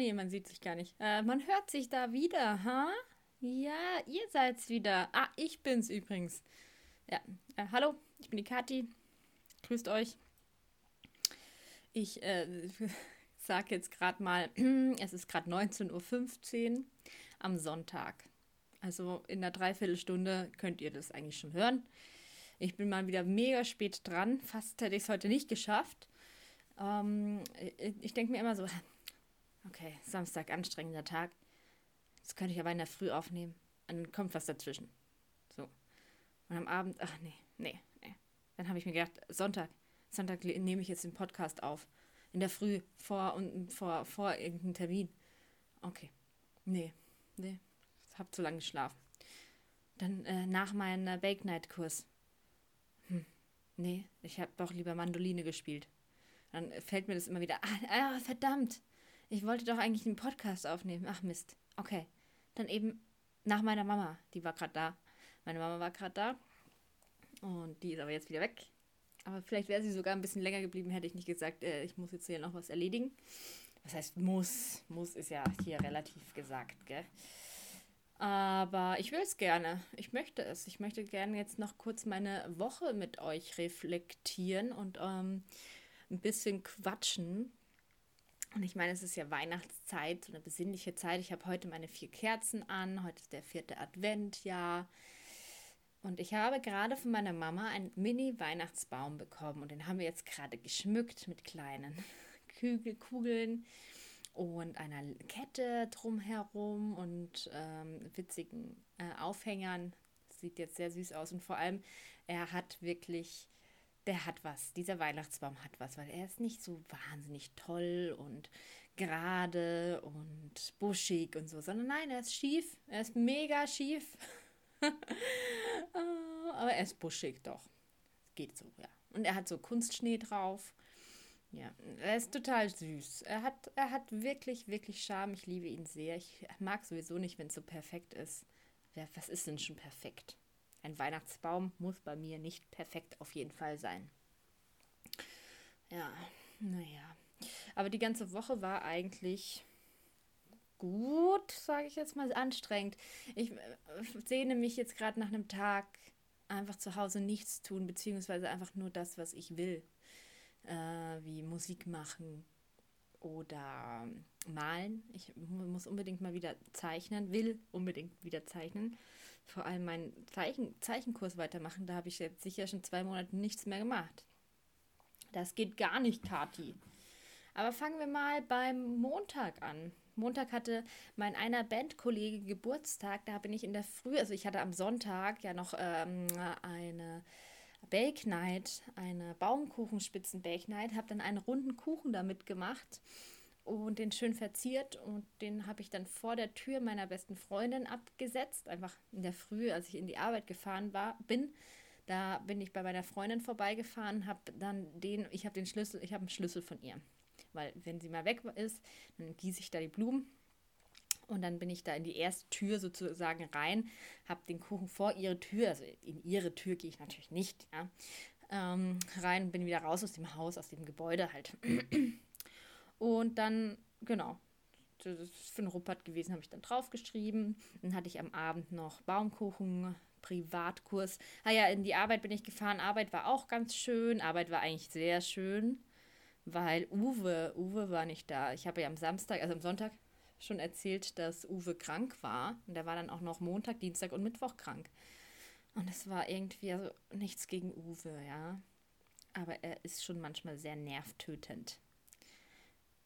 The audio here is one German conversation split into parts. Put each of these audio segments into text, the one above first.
nee, man sieht sich gar nicht. Äh, man hört sich da wieder, ha? Ja, ihr seid's wieder. Ah, ich bin's übrigens. Ja, äh, hallo, ich bin die Kathi. Grüßt euch. Ich äh, sage jetzt gerade mal, es ist gerade 19.15 Uhr am Sonntag. Also in einer Dreiviertelstunde könnt ihr das eigentlich schon hören. Ich bin mal wieder mega spät dran. Fast hätte ich es heute nicht geschafft. Ähm, ich denke mir immer so, okay, Samstag, anstrengender Tag. Das könnte ich aber in der Früh aufnehmen. Und dann kommt was dazwischen. So. Und am Abend, ach nee, nee, nee. Dann habe ich mir gedacht, Sonntag, Sonntag nehme ich jetzt den Podcast auf. In der Früh, vor und vor, vor irgendeinem Termin. Okay. Nee, nee. Ich habe zu lange geschlafen. Dann äh, nach meinem Bake Night Kurs. Hm, nee, ich habe doch lieber Mandoline gespielt. Dann fällt mir das immer wieder. Ah, ah, verdammt. Ich wollte doch eigentlich einen Podcast aufnehmen. Ach Mist. Okay. Dann eben nach meiner Mama. Die war gerade da. Meine Mama war gerade da. Und die ist aber jetzt wieder weg. Aber vielleicht wäre sie sogar ein bisschen länger geblieben, hätte ich nicht gesagt, äh, ich muss jetzt hier noch was erledigen. Was heißt muss? Muss ist ja hier relativ gesagt, gell? Aber ich will es gerne. Ich möchte es. Ich möchte gerne jetzt noch kurz meine Woche mit euch reflektieren und ähm, ein bisschen quatschen. Und ich meine, es ist ja Weihnachtszeit, so eine besinnliche Zeit. Ich habe heute meine vier Kerzen an. Heute ist der vierte Advent, ja. Und ich habe gerade von meiner Mama einen Mini-Weihnachtsbaum bekommen. Und den haben wir jetzt gerade geschmückt mit kleinen Kügelkugeln und einer Kette drumherum und ähm, witzigen äh, Aufhängern. Sieht jetzt sehr süß aus. Und vor allem, er hat wirklich der hat was. Dieser Weihnachtsbaum hat was, weil er ist nicht so wahnsinnig toll und gerade und buschig und so, sondern nein, er ist schief. Er ist mega schief. Ah, aber er ist buschig doch. Geht so, ja. Und er hat so Kunstschnee drauf. Ja, er ist total süß. Er hat, er hat wirklich, wirklich Charme. Ich liebe ihn sehr. Ich mag sowieso nicht, wenn es so perfekt ist. Was ist denn schon perfekt? Ein Weihnachtsbaum muss bei mir nicht perfekt auf jeden Fall sein. Ja, naja. Aber die ganze Woche war eigentlich gut, sage ich jetzt mal, anstrengend. Ich äh, sehne mich jetzt gerade nach einem Tag einfach zu Hause nichts tun, beziehungsweise einfach nur das, was ich will. Äh, wie Musik machen oder malen. Ich muss unbedingt mal wieder zeichnen, will unbedingt wieder zeichnen vor allem meinen Zeichen, Zeichenkurs weitermachen. Da habe ich jetzt sicher schon zwei Monate nichts mehr gemacht. Das geht gar nicht, Kati. Aber fangen wir mal beim Montag an. Montag hatte mein einer Bandkollege Geburtstag. Da bin ich in der Früh, also ich hatte am Sonntag ja noch ähm, eine Bake Night, eine Baumkuchenspitzen Bake Night, habe dann einen runden Kuchen damit gemacht und den schön verziert und den habe ich dann vor der Tür meiner besten Freundin abgesetzt, einfach in der Früh, als ich in die Arbeit gefahren war, bin. Da bin ich bei meiner Freundin vorbeigefahren, habe dann den, ich habe den Schlüssel, ich habe einen Schlüssel von ihr, weil wenn sie mal weg ist, dann gieße ich da die Blumen und dann bin ich da in die erste Tür sozusagen rein, habe den Kuchen vor ihre Tür, also in ihre Tür gehe ich natürlich nicht, ja, ähm, rein, bin wieder raus aus dem Haus, aus dem Gebäude halt. Und dann, genau, das ist für den Ruppert gewesen, habe ich dann draufgeschrieben. Dann hatte ich am Abend noch Baumkuchen, Privatkurs. Ah ja, in die Arbeit bin ich gefahren. Arbeit war auch ganz schön. Arbeit war eigentlich sehr schön, weil Uwe, Uwe war nicht da. Ich habe ja am Samstag, also am Sonntag schon erzählt, dass Uwe krank war. Und der war dann auch noch Montag, Dienstag und Mittwoch krank. Und es war irgendwie also nichts gegen Uwe, ja. Aber er ist schon manchmal sehr nervtötend.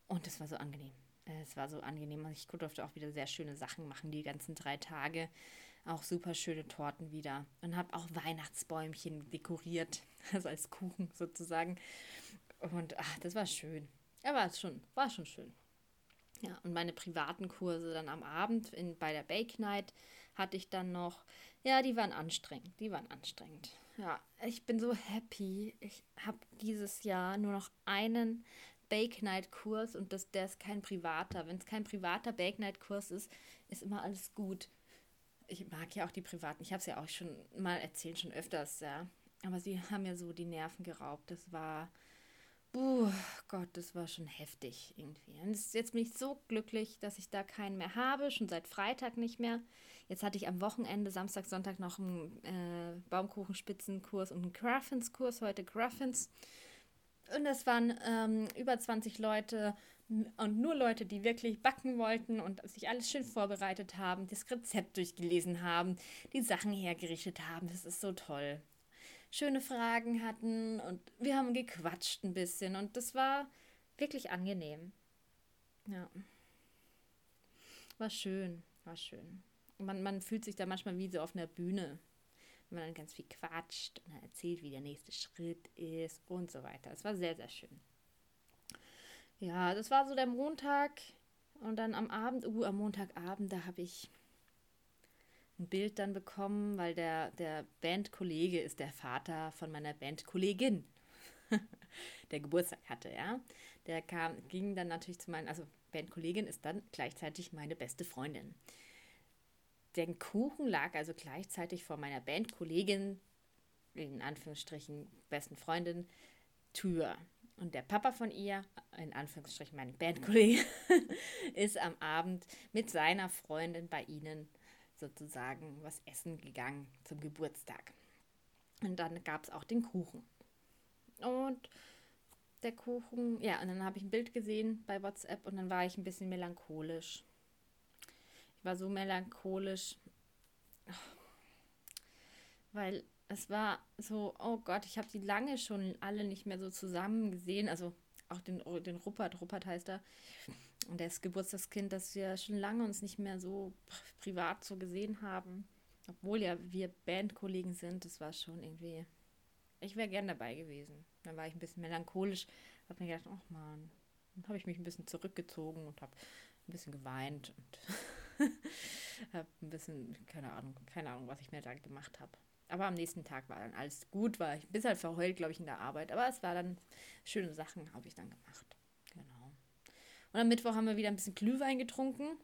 Und es war so angenehm. Es war so angenehm. Ich durfte auch wieder sehr schöne Sachen machen, die ganzen drei Tage. Auch super schöne Torten wieder. Und habe auch Weihnachtsbäumchen dekoriert. Also als Kuchen sozusagen. Und ach, das war schön. Ja, war schon, war schon schön. Ja, und meine privaten Kurse dann am Abend in, bei der Bake Night hatte ich dann noch. Ja, die waren anstrengend. Die waren anstrengend. Ja, ich bin so happy. Ich habe dieses Jahr nur noch einen Bake Night Kurs und das, der ist kein privater. Wenn es kein privater Bake Night Kurs ist, ist immer alles gut. Ich mag ja auch die privaten. Ich habe es ja auch schon mal erzählt, schon öfters, ja. Aber sie haben ja so die Nerven geraubt. Das war Uh, Gott, das war schon heftig irgendwie. Und jetzt bin ich so glücklich, dass ich da keinen mehr habe, schon seit Freitag nicht mehr. Jetzt hatte ich am Wochenende, Samstag, Sonntag noch einen äh, Baumkuchenspitzenkurs und einen Craffins-Kurs, heute Craffins. Und es waren ähm, über 20 Leute und nur Leute, die wirklich backen wollten und sich alles schön vorbereitet haben, das Rezept durchgelesen haben, die Sachen hergerichtet haben. Das ist so toll schöne Fragen hatten und wir haben gequatscht ein bisschen und das war wirklich angenehm. Ja. War schön, war schön. Man, man fühlt sich da manchmal wie so auf einer Bühne, wenn man dann ganz viel quatscht und dann erzählt, wie der nächste Schritt ist und so weiter. Es war sehr, sehr schön. Ja, das war so der Montag und dann am Abend, uh, am Montagabend, da habe ich ein Bild dann bekommen, weil der, der Bandkollege ist der Vater von meiner Bandkollegin, der Geburtstag hatte, ja. Der kam, ging dann natürlich zu meinen, also Bandkollegin ist dann gleichzeitig meine beste Freundin. Der Kuchen lag also gleichzeitig vor meiner Bandkollegin, in Anführungsstrichen besten Freundin, Tür. Und der Papa von ihr, in Anführungsstrichen meine Bandkollege, ist am Abend mit seiner Freundin bei ihnen sozusagen was essen gegangen zum Geburtstag. Und dann gab es auch den Kuchen. Und der Kuchen, ja, und dann habe ich ein Bild gesehen bei WhatsApp und dann war ich ein bisschen melancholisch. War so melancholisch, weil es war so, oh Gott, ich habe sie lange schon alle nicht mehr so zusammen gesehen. Also auch den, den Ruppert, Ruppert heißt er. Und der ist Geburtstagskind, das wir schon lange uns nicht mehr so privat so gesehen haben. Obwohl ja wir Bandkollegen sind, das war schon irgendwie. Ich wäre gern dabei gewesen. Dann war ich ein bisschen melancholisch, habe mir gedacht, ach man, dann habe ich mich ein bisschen zurückgezogen und habe ein bisschen geweint und habe ein bisschen, keine Ahnung, keine Ahnung, was ich mir da gemacht habe. Aber am nächsten Tag war dann alles gut, war ich bis halt verheult, glaube ich, in der Arbeit. Aber es war dann schöne Sachen, habe ich dann gemacht. Genau. Und am Mittwoch haben wir wieder ein bisschen Glühwein getrunken.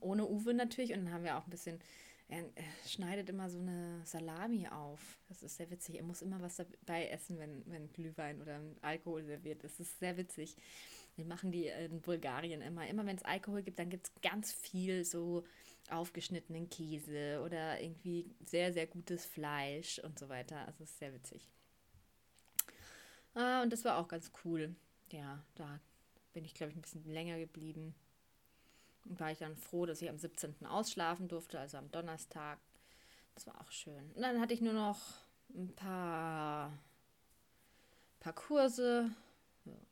Ohne Uwe natürlich. Und dann haben wir auch ein bisschen. Er, er, schneidet immer so eine Salami auf. Das ist sehr witzig. Er muss immer was dabei essen, wenn, wenn Glühwein oder Alkohol serviert. Das ist sehr witzig. Wir machen die in Bulgarien immer. Immer wenn es Alkohol gibt, dann gibt es ganz viel so aufgeschnittenen Käse oder irgendwie sehr, sehr gutes Fleisch und so weiter. Also es ist sehr witzig. Ah, und das war auch ganz cool. Ja, da bin ich, glaube ich, ein bisschen länger geblieben. Und war ich dann froh, dass ich am 17. ausschlafen durfte, also am Donnerstag. Das war auch schön. Und dann hatte ich nur noch ein paar, paar Kurse.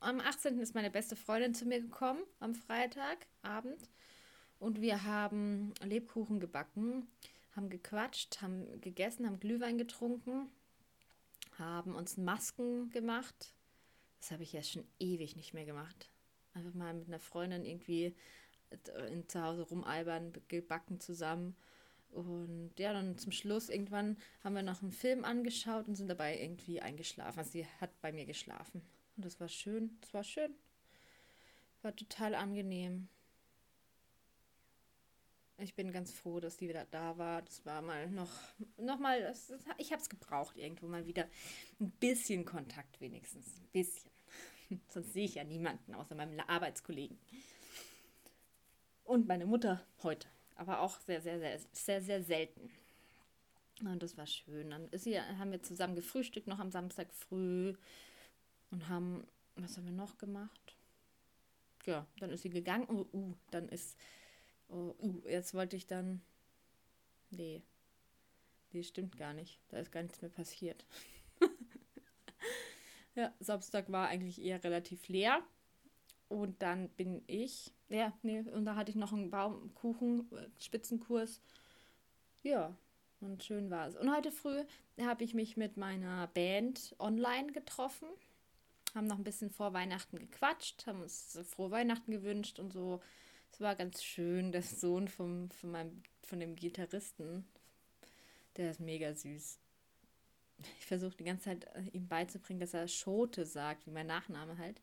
Am 18. ist meine beste Freundin zu mir gekommen, am Freitagabend. Und wir haben Lebkuchen gebacken, haben gequatscht, haben gegessen, haben Glühwein getrunken, haben uns Masken gemacht. Das habe ich ja schon ewig nicht mehr gemacht. Einfach mal mit einer Freundin irgendwie in, zu Hause rumalbern, gebacken zusammen. Und ja, dann zum Schluss irgendwann haben wir noch einen Film angeschaut und sind dabei irgendwie eingeschlafen. Also sie hat bei mir geschlafen. Und das war schön. Das war schön. War total angenehm. Ich bin ganz froh, dass die wieder da war. Das war mal noch, noch mal, ich habe es gebraucht, irgendwo mal wieder ein bisschen Kontakt wenigstens. Ein bisschen. Sonst sehe ich ja niemanden außer meinem Arbeitskollegen. Und meine Mutter heute. Aber auch sehr, sehr, sehr, sehr, sehr selten. Und das war schön. Dann ist sie, haben wir zusammen gefrühstückt, noch am Samstag früh. Und haben, was haben wir noch gemacht? Ja, dann ist sie gegangen. Oh, uh, dann ist Oh, uh, jetzt wollte ich dann. Nee. Nee, stimmt gar nicht. Da ist gar nichts mehr passiert. ja, Samstag war eigentlich eher relativ leer. Und dann bin ich. Ja, nee, und da hatte ich noch einen Baumkuchen-Spitzenkurs. Äh, ja, und schön war es. Und heute früh habe ich mich mit meiner Band online getroffen. Haben noch ein bisschen vor Weihnachten gequatscht, haben uns frohe Weihnachten gewünscht und so es war ganz schön, der Sohn vom, von, meinem, von dem Gitarristen. Der ist mega süß. Ich versuche die ganze Zeit äh, ihm beizubringen, dass er Schote sagt, wie mein Nachname halt.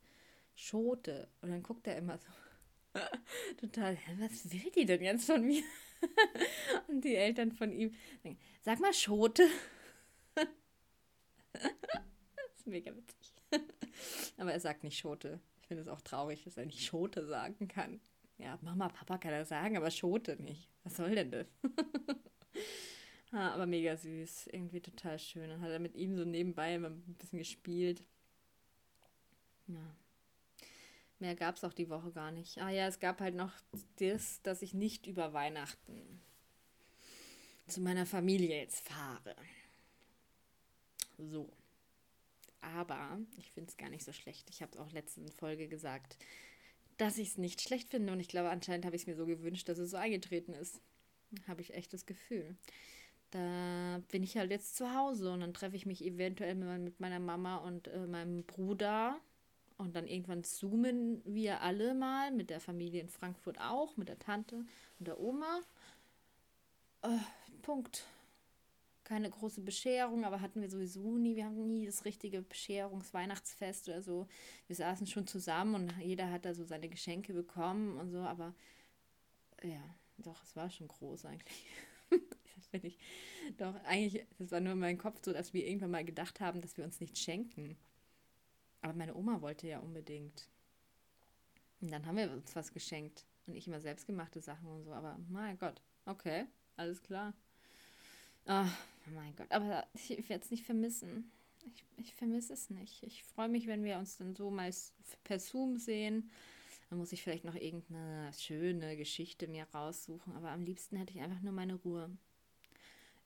Schote. Und dann guckt er immer so total, was will die denn jetzt von mir? Und die Eltern von ihm sagen, sag mal Schote. das ist mega witzig. Aber er sagt nicht Schote. Ich finde es auch traurig, dass er nicht Schote sagen kann. Ja, Mama, Papa kann er sagen, aber Schote nicht. Was soll denn das? ah, aber mega süß. Irgendwie total schön. Dann hat er mit ihm so nebenbei immer ein bisschen gespielt. Ja. Mehr gab es auch die Woche gar nicht. Ah ja, es gab halt noch das, dass ich nicht über Weihnachten zu meiner Familie jetzt fahre. So. Aber ich finde es gar nicht so schlecht. Ich habe es auch letzten Folge gesagt, dass ich es nicht schlecht finde. Und ich glaube, anscheinend habe ich es mir so gewünscht, dass es so eingetreten ist. Habe ich echt das Gefühl. Da bin ich halt jetzt zu Hause und dann treffe ich mich eventuell mit meiner Mama und äh, meinem Bruder und dann irgendwann zoomen wir alle mal mit der Familie in Frankfurt auch, mit der Tante und der Oma. Äh, Punkt. Keine große Bescherung, aber hatten wir sowieso nie. Wir haben nie das richtige Bescherungsweihnachtsfest oder so. Wir saßen schon zusammen und jeder hat da so seine Geschenke bekommen und so, aber ja, doch, es war schon groß eigentlich. das finde ich. Doch, eigentlich, das war nur in meinem Kopf so, dass wir irgendwann mal gedacht haben, dass wir uns nicht schenken. Aber meine Oma wollte ja unbedingt. Und dann haben wir uns was geschenkt. Und ich immer selbstgemachte Sachen und so. Aber mein Gott, okay, alles klar. Oh, mein Gott, aber ich werde es nicht vermissen. Ich, ich vermisse es nicht. Ich freue mich, wenn wir uns dann so mal per Zoom sehen. Dann muss ich vielleicht noch irgendeine schöne Geschichte mir raussuchen. Aber am liebsten hätte ich einfach nur meine Ruhe.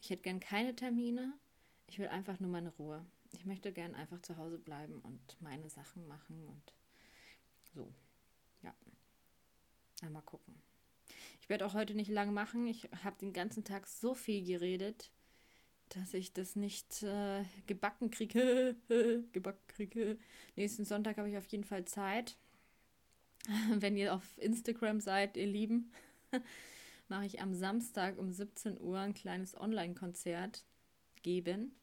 Ich hätte gern keine Termine. Ich will einfach nur meine Ruhe ich möchte gern einfach zu Hause bleiben und meine Sachen machen und so. Ja. Mal gucken. Ich werde auch heute nicht lang machen. Ich habe den ganzen Tag so viel geredet, dass ich das nicht äh, gebacken kriege. gebacken kriege. Nächsten Sonntag habe ich auf jeden Fall Zeit. Wenn ihr auf Instagram seid, ihr Lieben, mache ich am Samstag um 17 Uhr ein kleines Online-Konzert geben.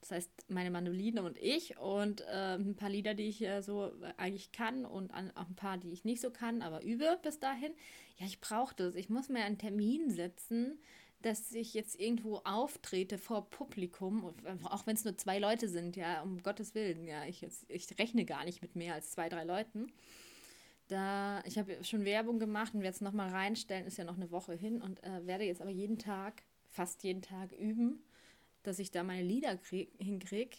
Das heißt, meine Mandoline und ich und äh, ein paar Lieder, die ich äh, so eigentlich kann und an, auch ein paar, die ich nicht so kann, aber übe bis dahin. Ja, ich brauche das. Ich muss mir einen Termin setzen, dass ich jetzt irgendwo auftrete vor Publikum, auch wenn es nur zwei Leute sind, ja, um Gottes Willen. Ja, ich, jetzt, ich rechne gar nicht mit mehr als zwei, drei Leuten. Da, ich habe schon Werbung gemacht und werde es nochmal reinstellen, ist ja noch eine Woche hin und äh, werde jetzt aber jeden Tag, fast jeden Tag üben dass ich da meine Lieder hinkriege.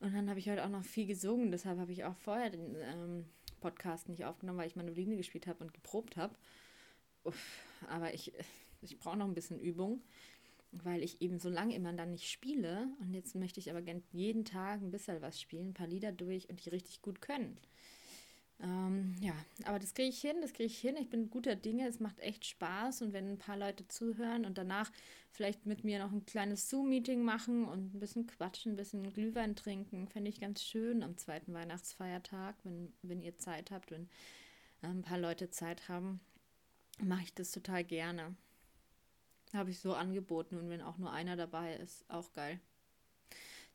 Und dann habe ich heute auch noch viel gesungen, deshalb habe ich auch vorher den ähm, Podcast nicht aufgenommen, weil ich Mandoline gespielt habe und geprobt habe. Aber ich, ich brauche noch ein bisschen Übung, weil ich eben so lange immer dann nicht spiele. Und jetzt möchte ich aber jeden Tag ein bisschen was spielen, ein paar Lieder durch und die richtig gut können. Ähm, ja, aber das kriege ich hin, das kriege ich hin. Ich bin guter Dinge, es macht echt Spaß und wenn ein paar Leute zuhören und danach vielleicht mit mir noch ein kleines Zoom-Meeting machen und ein bisschen quatschen, ein bisschen Glühwein trinken, fände ich ganz schön am zweiten Weihnachtsfeiertag, wenn, wenn ihr Zeit habt, wenn äh, ein paar Leute Zeit haben, mache ich das total gerne. Habe ich so angeboten und wenn auch nur einer dabei ist, auch geil.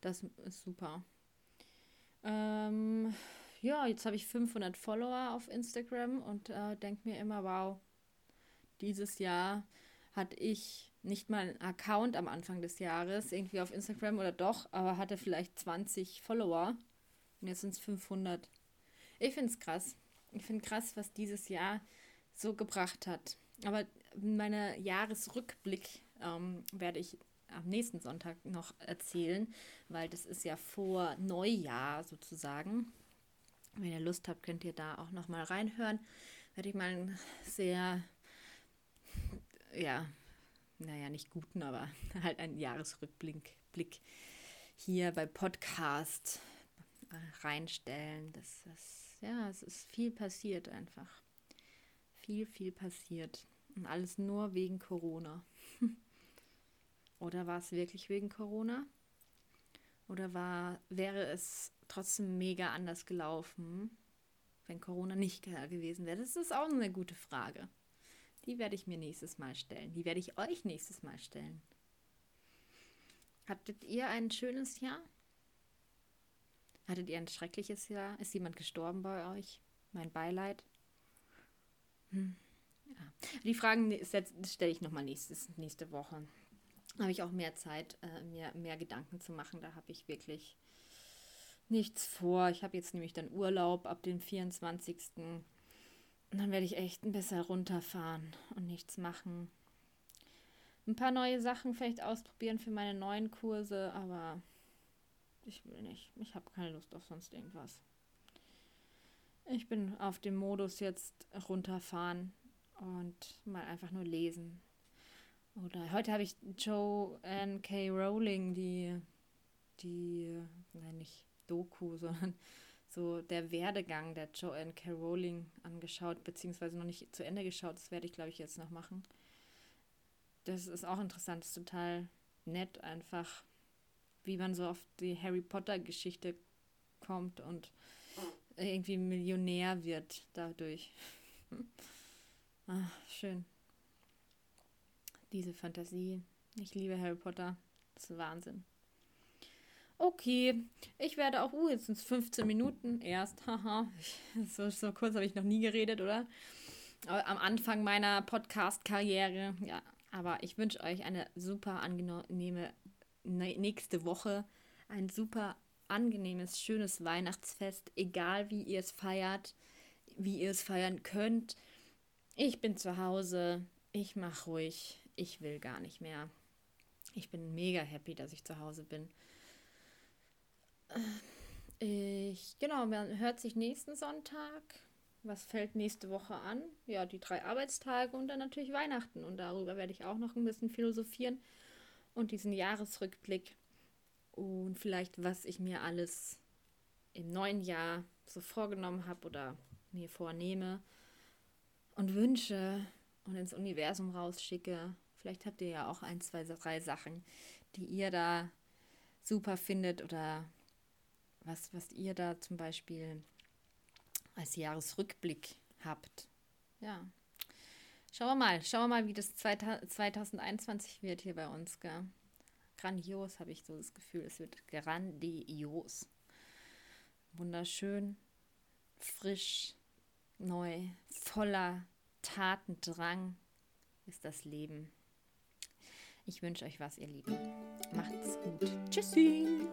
Das ist super. Ähm, ja, jetzt habe ich 500 Follower auf Instagram und äh, denke mir immer, wow, dieses Jahr hatte ich nicht mal einen Account am Anfang des Jahres, irgendwie auf Instagram oder doch, aber hatte vielleicht 20 Follower und jetzt sind es 500. Ich finde es krass. Ich finde krass, was dieses Jahr so gebracht hat. Aber meine Jahresrückblick ähm, werde ich am nächsten Sonntag noch erzählen, weil das ist ja vor Neujahr sozusagen. Wenn ihr Lust habt, könnt ihr da auch noch mal reinhören. Werde ich mal einen sehr, ja, naja, nicht guten, aber halt einen Jahresrückblick Blick hier bei Podcast äh, reinstellen. Das ist, ja, es ist viel passiert einfach. Viel, viel passiert. Und alles nur wegen Corona. Oder war es wirklich wegen Corona? Oder war, wäre es trotzdem mega anders gelaufen, wenn Corona nicht gewesen wäre? Das ist auch eine gute Frage. Die werde ich mir nächstes Mal stellen. Die werde ich euch nächstes Mal stellen. Hattet ihr ein schönes Jahr? Hattet ihr ein schreckliches Jahr? Ist jemand gestorben bei euch? Mein Beileid. Hm. Ja. Die Fragen stelle ich nochmal nächste Woche. Habe ich auch mehr Zeit, äh, mir mehr Gedanken zu machen. Da habe ich wirklich nichts vor. Ich habe jetzt nämlich dann Urlaub ab dem 24. Und dann werde ich echt ein bisschen runterfahren und nichts machen. Ein paar neue Sachen vielleicht ausprobieren für meine neuen Kurse, aber ich will nicht. Ich habe keine Lust auf sonst irgendwas. Ich bin auf dem Modus jetzt runterfahren und mal einfach nur lesen. Oder heute habe ich Joe K. Rowling, die, die, nein, nicht Doku, sondern so der Werdegang der Joanne K. Rowling angeschaut, beziehungsweise noch nicht zu Ende geschaut. Das werde ich, glaube ich, jetzt noch machen. Das ist auch interessant, ist total nett, einfach, wie man so auf die Harry Potter-Geschichte kommt und irgendwie Millionär wird dadurch. Ach, schön. Diese Fantasie. Ich liebe Harry Potter. Das ist Wahnsinn. Okay, ich werde auch, uh, jetzt sind es 15 Minuten erst, haha. So, so kurz habe ich noch nie geredet, oder? Am Anfang meiner Podcast-Karriere, ja. Aber ich wünsche euch eine super angenehme nächste Woche, ein super angenehmes, schönes Weihnachtsfest, egal wie ihr es feiert, wie ihr es feiern könnt. Ich bin zu Hause, ich mache ruhig, ich will gar nicht mehr. Ich bin mega happy, dass ich zu Hause bin. Ich, genau, man hört sich nächsten Sonntag. Was fällt nächste Woche an? Ja, die drei Arbeitstage und dann natürlich Weihnachten. Und darüber werde ich auch noch ein bisschen philosophieren und diesen Jahresrückblick und vielleicht, was ich mir alles im neuen Jahr so vorgenommen habe oder mir vornehme und wünsche und ins Universum rausschicke. Vielleicht habt ihr ja auch ein, zwei, drei Sachen, die ihr da super findet oder was, was ihr da zum Beispiel als Jahresrückblick habt. Ja. Schauen wir mal, schauen wir mal, wie das 2021 wird hier bei uns. Gell? Grandios habe ich so das Gefühl, es wird grandios. Wunderschön, frisch, neu, voller Tatendrang ist das Leben. Ich wünsche euch was, ihr Lieben. Macht's gut. Tschüssi.